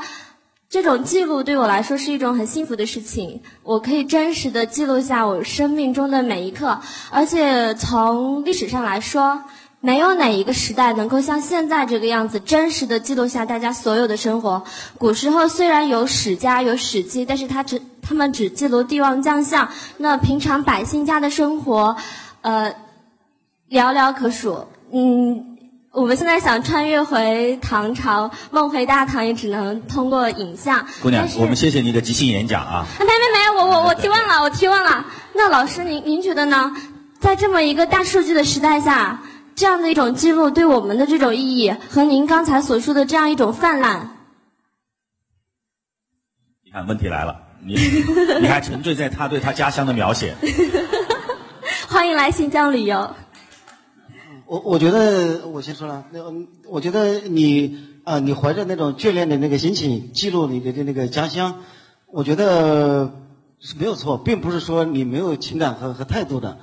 这种记录对我来说是一种很幸福的事情，我可以真实的记录下我生命中的每一刻，而且从历史上来说，没有哪一个时代能够像现在这个样子真实的记录下大家所有的生活。古时候虽然有史家有史记，但是他只他们只记录帝王将相，那平常百姓家的生活，呃，寥寥可数。嗯。我们现在想穿越回唐朝，梦回大唐，也只能通过影像。姑娘，我们谢谢你的即兴演讲啊！没没没，我我我提问了，我提问了。那老师您您觉得呢？在这么一个大数据的时代下，这样的一种记录对我们的这种意义，和您刚才所说的这样一种泛滥，你看问题来了，你你还沉醉在他对他家乡的描写。欢迎来新疆旅游。我我觉得我先说了，那我觉得你啊，你怀着那种眷恋的那个心情记录你的那个家乡，我觉得是没有错，并不是说你没有情感和和态度的。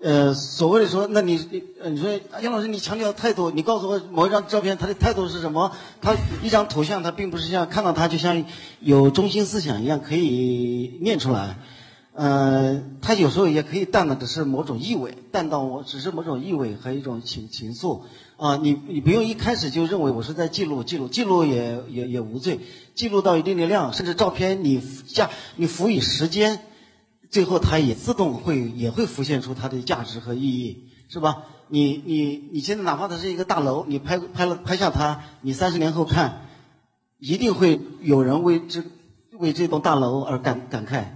呃，所谓的说，那你你你说杨老师，你强调态度，你告诉我某一张照片，他的态度是什么？他一张图像，他并不是像看到他就像有中心思想一样可以念出来。呃，他有时候也可以淡的只是某种意味，淡到我只是某种意味和一种情情愫啊。你你不用一开始就认为我是在记录记录记录也也也无罪，记录到一定的量，甚至照片你加你赋予时间，最后它也自动会也会浮现出它的价值和意义，是吧？你你你现在哪怕它是一个大楼，你拍拍了拍下它，你三十年后看，一定会有人为这为这栋大楼而感感慨。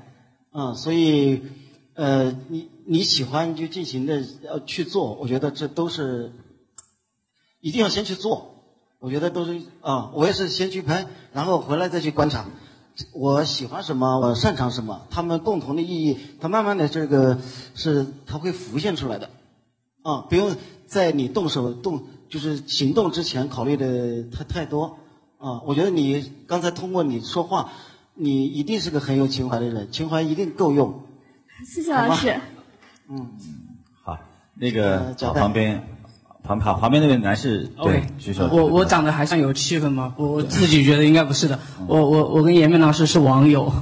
啊，所以，呃，你你喜欢就尽情的要去做，我觉得这都是一定要先去做。我觉得都是啊，我也是先去拍，然后回来再去观察，我喜欢什么，我擅长什么，他们共同的意义，它慢慢的这个是它会浮现出来的。啊，不用在你动手动就是行动之前考虑的太太多。啊，我觉得你刚才通过你说话。你一定是个很有情怀的人，情怀一定够用。谢谢老师。嗯，好，那个旁边，旁旁旁边那位男士，对，举手。我我长得还算有气氛吗？我自己觉得应该不是的。我我我跟严明老师是网友，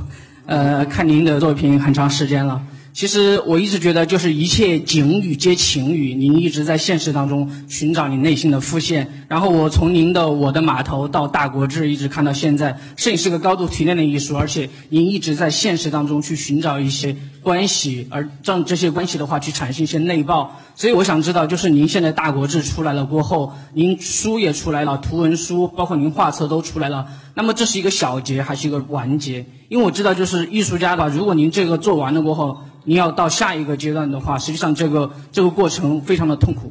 呃，看您的作品很长时间了。其实我一直觉得，就是一切景语皆情语。您一直在现实当中寻找你内心的复现。然后我从您的《我的码头》到《大国志》，一直看到现在。摄影是个高度提炼的艺术，而且您一直在现实当中去寻找一些关系，而让这些关系的话去产生一些内爆。所以我想知道，就是您现在《大国志》出来了过后，您书也出来了，图文书包括您画册都出来了。那么这是一个小结还是一个完结？因为我知道，就是艺术家吧，如果您这个做完了过后。你要到下一个阶段的话，实际上这个这个过程非常的痛苦。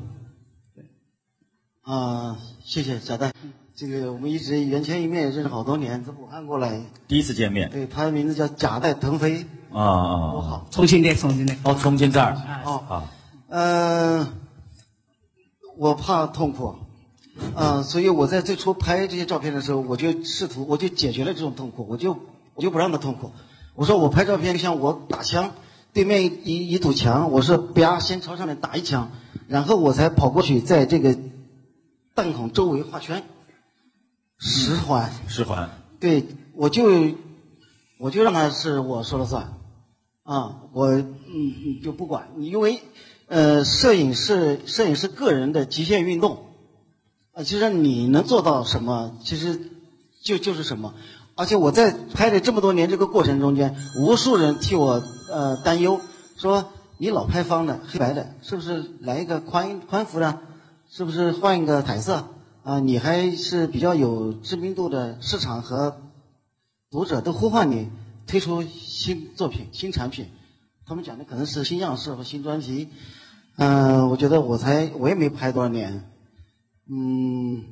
对，啊，谢谢小戴，这个我们一直缘千一面，认识好多年，从武汉过来，第一次见面。对，他的名字叫贾戴腾飞。啊啊，我好，重庆的，重庆的。哦，重庆这儿。哦，好。嗯，我怕痛苦，啊，所以我在最初拍这些照片的时候，我就试图，我就解决了这种痛苦，我就我就不让他痛苦。我说我拍照片像我打枪。对面一一堵墙，我是啪先朝上面打一枪，然后我才跑过去，在这个弹孔周围画圈，十环。十环。对，我就我就让他是我说了算，啊，我嗯嗯就不管，因为呃，摄影是摄影是个人的极限运动，啊，其实你能做到什么，其实就就是什么。而且我在拍的这么多年这个过程中间，无数人替我呃担忧，说你老拍方的黑白的，是不是来一个宽宽幅的？是不是换一个彩色？啊，你还是比较有知名度的，市场和读者都呼唤你推出新作品、新产品。他们讲的可能是新样式和新专辑。嗯，我觉得我才我也没拍多少年，嗯。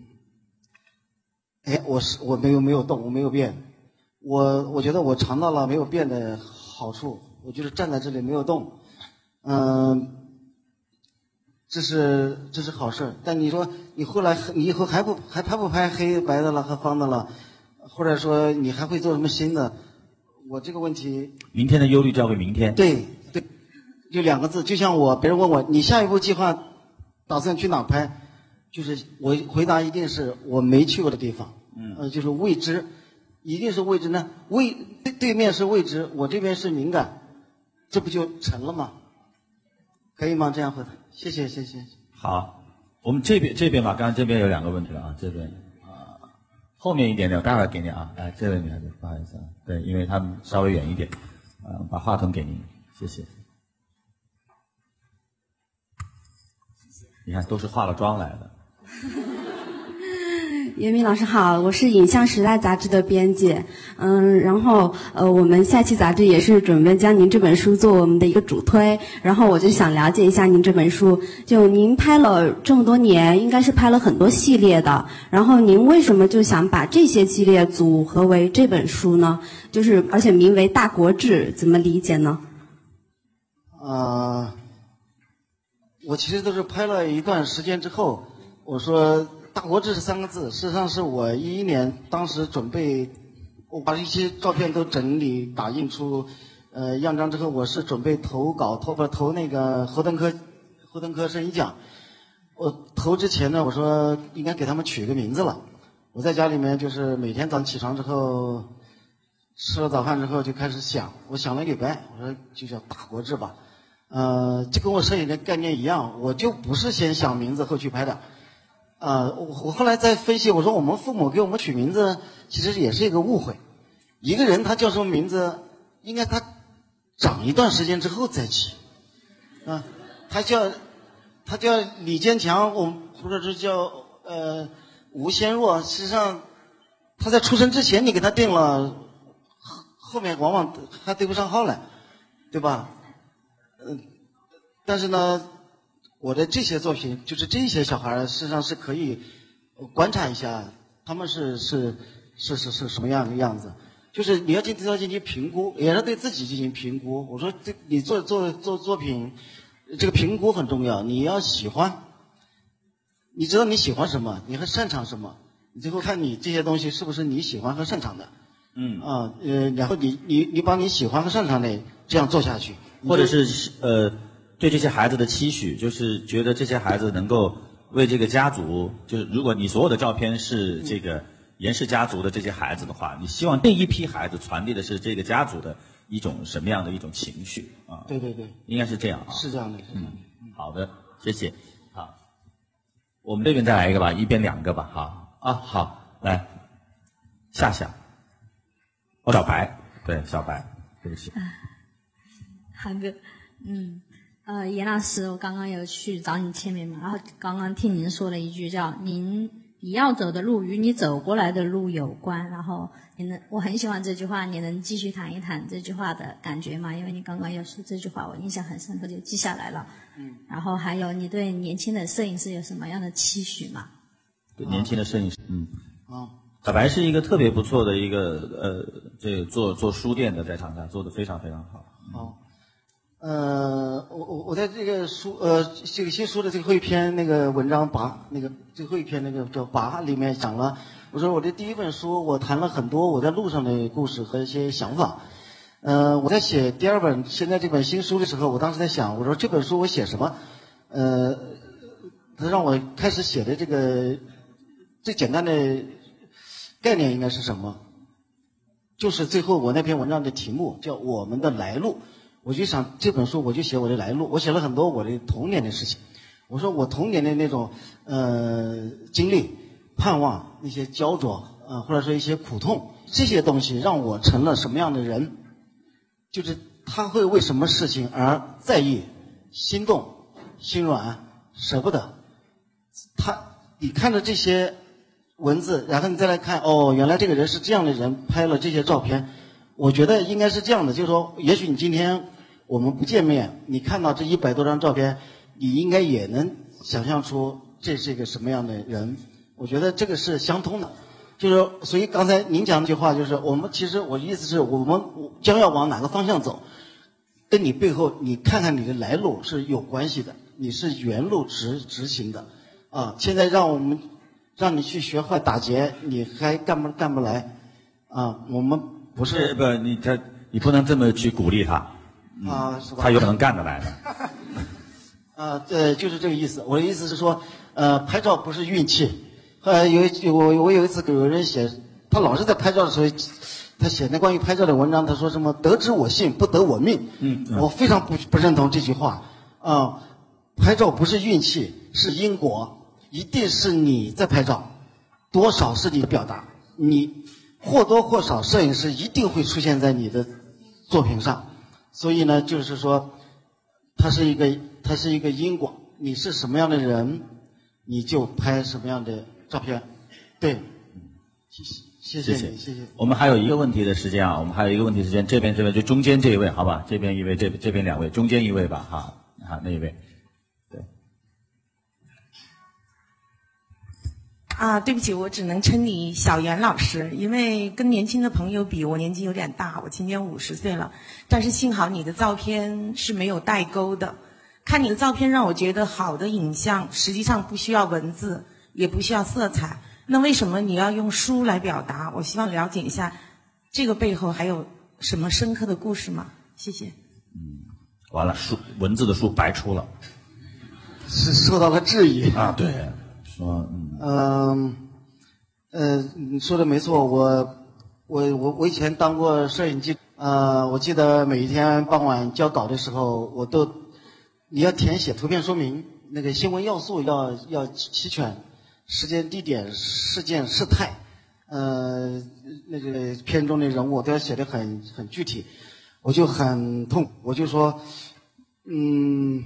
哎，我是我没有没有动，我没有变，我我觉得我尝到了没有变的好处，我就是站在这里没有动，嗯，这是这是好事。但你说你后来你以后还不还拍不拍黑白的了和方的了，或者说你还会做什么新的？我这个问题，明天的忧虑交给明天。对对，就两个字，就像我别人问我你下一步计划打算去哪拍？就是我回答一定是我没去过的地方，嗯，呃，就是未知，一定是未知呢？未对对面是未知，我这边是敏感，这不就成了吗？可以吗？这样回答，谢谢谢谢。好，我们这边这边吧，刚刚这边有两个问题了啊，这边啊，后面一点点，我待会儿给你啊，来这位女孩子，不好意思啊，对，因为他们稍微远一点，啊，把话筒给您，谢谢。你看，都是化了妆来的。袁明老师好，我是影像时代杂志的编辑，嗯，然后呃，我们下期杂志也是准备将您这本书做我们的一个主推，然后我就想了解一下您这本书，就您拍了这么多年，应该是拍了很多系列的，然后您为什么就想把这些系列组合为这本书呢？就是而且名为《大国志》，怎么理解呢？啊，我其实都是拍了一段时间之后，我说。大国志这三个字，实际上是我一一年当时准备，我把一些照片都整理打印出，呃样张之后，我是准备投稿投不投那个何登科，何登科摄影奖。我投之前呢，我说应该给他们取一个名字了。我在家里面就是每天早上起床之后，吃了早饭之后就开始想，我想了一礼拜，我说就叫大国志吧。呃，就跟我摄影的概念一样，我就不是先想名字后去拍的。呃，我我后来在分析，我说我们父母给我们取名字，其实也是一个误会。一个人他叫什么名字，应该他长一段时间之后再起。啊，他叫他叫李坚强，我或者是叫呃吴先若，实际上他在出生之前你给他定了，后后面往往还对不上号来，对吧？嗯，但是呢。我的这些作品，就是这些小孩儿，实际上是可以观察一下，他们是是是是是什么样的样子。就是你要进要进行评估，也是对自己进行评估。我说这你做做做作品，这个评估很重要。你要喜欢，你知道你喜欢什么，你还擅长什么，你最后看你这些东西是不是你喜欢和擅长的。嗯。啊呃，然后你你你把你喜欢和擅长的这样做下去，或者是呃。对这些孩子的期许，就是觉得这些孩子能够为这个家族，就是如果你所有的照片是这个严氏家族的这些孩子的话，你希望这一批孩子传递的是这个家族的一种什么样的一种情绪啊？对对对，应该是这样啊。是这样的，嗯，好的，谢谢。好，我们这边再来一个吧，一边两个吧，好啊，好，来，夏夏，哦，小白，对，小白，对不起。韩哥，嗯。呃，严老师，我刚刚有去找你签名嘛，然后刚刚听您说了一句叫“您你要走的路与你走过来的路有关”，然后你能我很喜欢这句话，你能继续谈一谈这句话的感觉吗？因为你刚刚有说这句话，我印象很深刻，就记下来了。嗯。然后还有你对年轻的摄影师有什么样的期许吗？对年轻的摄影师，嗯。啊。小白是一个特别不错的一个呃，这个做做书店的，在长沙做的非常非常好。好。呃，我我我在这个书呃这个新书的最后一篇那个文章八那个最后一篇那个叫八里面讲了，我说我的第一本书我谈了很多我在路上的故事和一些想法，呃我在写第二本现在这本新书的时候，我当时在想我说这本书我写什么，呃，他让我开始写的这个最简单的概念应该是什么？就是最后我那篇文章的题目叫我们的来路。我就想这本书，我就写我的来路。我写了很多我的童年的事情。我说我童年的那种呃经历、盼望、那些焦灼，呃或者说一些苦痛，这些东西让我成了什么样的人？就是他会为什么事情而在意、心动、心软、舍不得？他你看着这些文字，然后你再来看，哦，原来这个人是这样的人，拍了这些照片。我觉得应该是这样的，就是说，也许你今天我们不见面，你看到这一百多张照片，你应该也能想象出这是一个什么样的人。我觉得这个是相通的，就是所以刚才您讲那句话，就是我们其实我的意思是我们将要往哪个方向走，跟你背后你看看你的来路是有关系的，你是原路直直行的，啊，现在让我们让你去学坏打劫，你还干不干不来，啊，我们。不是不，你他你不能这么去鼓励他，啊，是吧？他有可能干得来的。啊，对，就是这个意思。我的意思是说，呃，拍照不是运气。呃，有一我我有一次给有人写他老是在拍照的时候，他写那关于拍照的文章，他说什么“得之我幸，不得我命”。嗯我非常不不认同这句话。啊、拍照不是运气，是因果，一定是你在拍照，多少是你的表达，你或多或少，摄影师一定会出现在你的作品上。所以呢，就是说，它是一个它是一个因果，你是什么样的人，你就拍什么样的照片。对，谢谢谢谢谢你，谢谢。我们还有一个问题的时间啊，我们还有一个问题时间，这边这边就中间这一位，好吧？这边一位，这这边两位，中间一位吧，哈，好那一位，啊，对不起，我只能称你小袁老师，因为跟年轻的朋友比，我年纪有点大，我今年五十岁了。但是幸好你的照片是没有代沟的，看你的照片让我觉得好的影像实际上不需要文字，也不需要色彩。那为什么你要用书来表达？我希望了解一下，这个背后还有什么深刻的故事吗？谢谢。嗯完了，书文字的书白出了是受到了质疑。啊，对，嗯嗯，呃，你说的没错，我我我我以前当过摄影记，呃，我记得每一天傍晚交稿的时候，我都你要填写图片说明，那个新闻要素要要齐全，时间、地点、事件、事态，呃，那个片中的人物都要写的很很具体，我就很痛，我就说，嗯，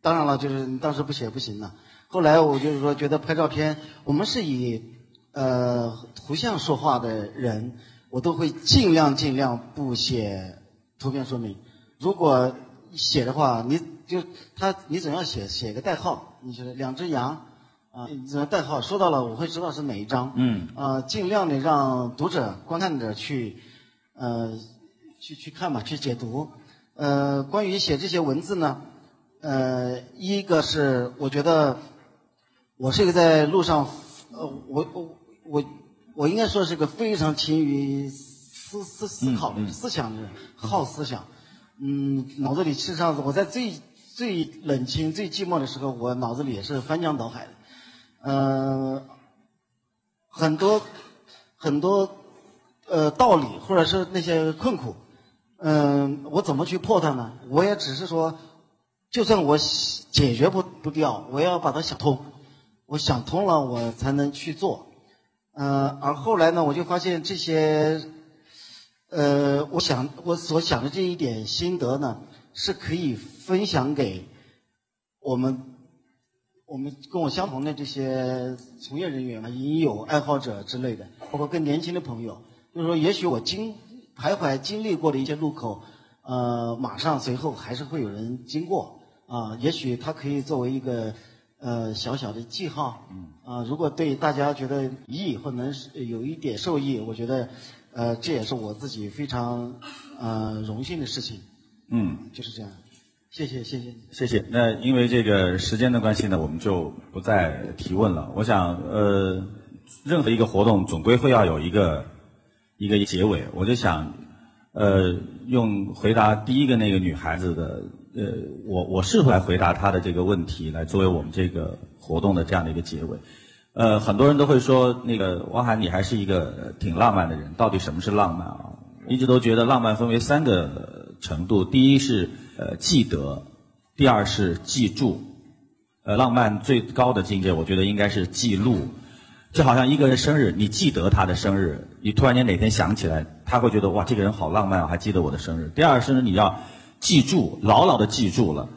当然了，就是你当时不写不行了。后来我就是说，觉得拍照片，我们是以呃图像说话的人，我都会尽量尽量不写图片说明。如果写的话，你就他你总要写写个代号，你觉得两只羊啊，你总要代号，说到了我会知道是哪一张。嗯呃，尽量的让读者、观看者去，呃，去去看嘛，去解读。呃，关于写这些文字呢，呃，一个是我觉得我是一个在路上，呃，我我我我应该说是个非常勤于思思思考、嗯嗯思想的人，好思想。嗯，脑子里事实上我在最最冷清、最寂寞的时候，我脑子里也是翻江倒海的。呃，很多很多呃道理，或者是那些困苦，嗯、我怎么去破它呢？我也只是说，就算我解决不不掉，我要把它想通。我想通了，我才能去做。呃，而后来呢，我就发现这些，呃，我想我所想的这一点心得呢，是可以分享给我们我们跟我相同的这些从业人员啊，影友爱好者之类的，包括更年轻的朋友，就是说，也许我经徘徊经历过的一些路口，呃，马上随后还是会有人经过啊、也许它可以作为一个呃小小的记号，嗯啊、如果对大家觉得有益或能有一点受益，我觉得呃这也是我自己非常呃荣幸的事情，嗯。就是这样，谢谢谢谢。谢谢。那因为这个时间的关系呢，我们就不再提问了。我想，呃，任何一个活动总归会要有一个一个结尾。我就想，呃，用回答第一个那个女孩子的，呃，我我试图来回答他的这个问题，来作为我们这个活动的这样的一个结尾。呃，很多人都会说，那个汪涵，你还是一个挺浪漫的人。到底什么是浪漫啊？一直都觉得浪漫分为三个程度，第一是呃记得，第二是记住，呃，浪漫最高的境界，我觉得应该是记录。就好像一个人生日，你记得他的生日，你突然间哪天想起来，他会觉得哇，这个人好浪漫啊，还记得我的生日。第二是呢，你要记住，牢牢的记住了。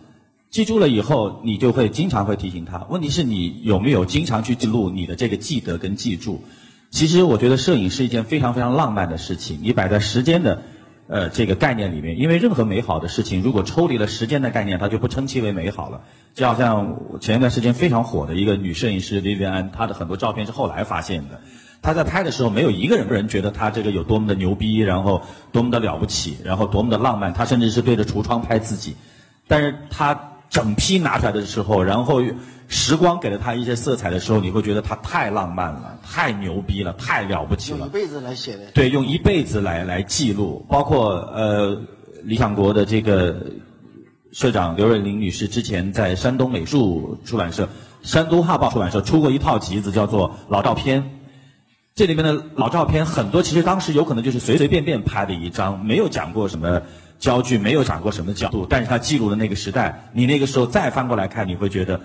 记住了以后，你就会经常会提醒他。问题是你有没有经常去记录你的这个记得跟记住？其实我觉得摄影是一件非常非常浪漫的事情。你摆在时间的呃这个概念里面，因为任何美好的事情，如果抽离了时间的概念，它就不称其为美好了。就好像前一段时间非常火的一个女摄影师李维安，她的很多照片是后来发现的。她在拍的时候，没有一个人人觉得他这个有多么的牛逼，然后多么的了不起，然后多么的浪漫。他甚至是对着橱窗拍自己，但是他整批拿出来的时候，然后时光给了他一些色彩的时候，你会觉得他太浪漫了，太牛逼了，太了不起了用一。辈子来写的。对，用一辈子来来记录，包括呃理想国的这个社长刘瑞玲女士之前在山东美术出版社、山东画报出版社出过一套集子，叫做《老照片》。这里面的老照片很多，其实当时有可能就是随随便便拍的一张，没有讲过什么焦距，没有讲过什么角度，但是它记录了那个时代。你那个时候再翻过来看，你会觉得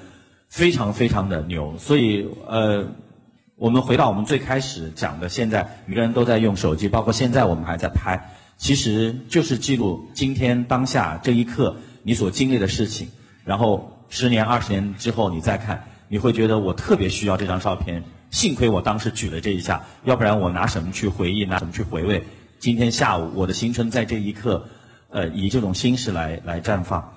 非常非常的牛。所以，呃，我们回到我们最开始讲的，现在每个人都在用手机，包括现在我们还在拍，其实就是记录今天当下这一刻你所经历的事情。然后十年、二十年之后你再看，你会觉得我特别需要这张照片。幸亏我当时举了这一下，要不然我拿什么去回忆，拿什么去回味？今天下午我的青春在这一刻，呃，以这种心事来来绽放。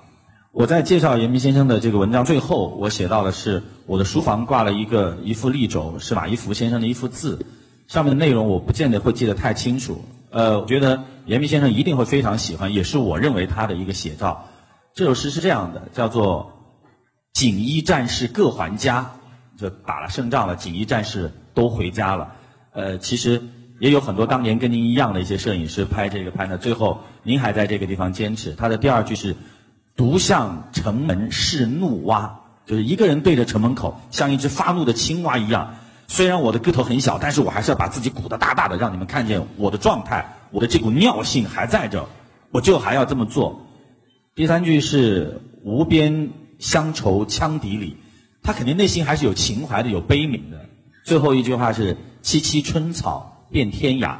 我在介绍严明先生的这个文章最后，我写到的是我的书房挂了一个一幅立轴，是马一浮先生的一幅字，上面的内容我不见得会记得太清楚。呃，我觉得严明先生一定会非常喜欢，也是我认为他的一个写照。这首诗是这样的，叫做“锦衣战士各还家”。就打了胜仗了，锦衣战士都回家了。呃，其实也有很多当年跟您一样的一些摄影师拍这个拍的，最后您还在这个地方坚持。他的第二句是“独向城门是怒蛙”，就是一个人对着城门口，像一只发怒的青蛙一样。虽然我的个头很小，但是我还是要把自己鼓得大大的，让你们看见我的状态，我的这股尿性还在这，我就还要这么做。第三句是“无边乡愁羌笛里”。他肯定内心还是有情怀的，有悲悯的。最后一句话是“萋萋春草遍天涯”。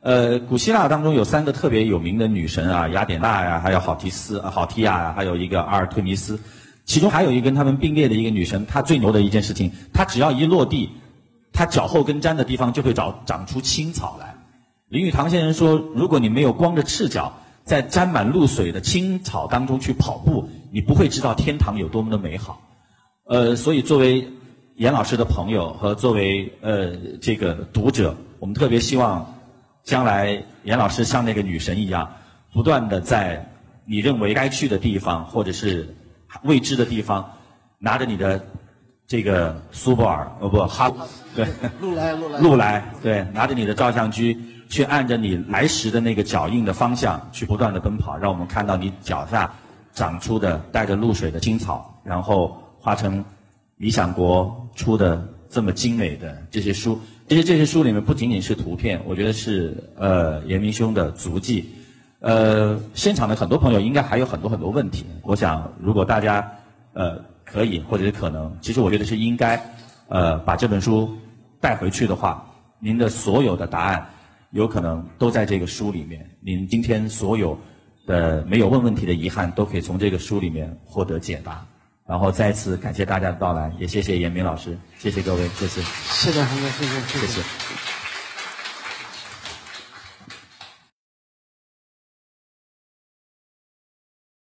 呃，古希腊当中有三个特别有名的女神啊，雅典娜呀，还有好提斯、啊好提亚呀，还有一个阿尔忒弥斯。其中还有一个跟他们并列的一个女神，她最牛的一件事情，她只要一落地，她脚后跟沾的地方就会长长出青草来。林语堂先生说，如果你没有光着赤脚在沾满露水的青草当中去跑步，你不会知道天堂有多么的美好。呃，所以作为严老师的朋友和作为呃这个读者，我们特别希望将来严老师像那个女神一样，不断的在你认为该去的地方或者是未知的地方，拿着你的这个苏泊尔哦不哈对路来路来 路来对，拿着你的照相机去按着你来时的那个脚印的方向去不断的奔跑，让我们看到你脚下长出的带着露水的青草，然后。化成理想国出的这么精美的这些书，其实这些书里面不仅仅是图片，我觉得是呃严明兄的足迹。呃，现场的很多朋友应该还有很多很多问题，我想如果大家呃可以或者是可能，其实我觉得是应该呃把这本书带回去的话，您的所有的答案有可能都在这个书里面。您今天所有的没有问问题的遗憾，都可以从这个书里面获得解答。然后再次感谢大家的到来，也谢谢严明老师，谢谢各位，谢谢。谢谢，谢谢，谢谢。谢谢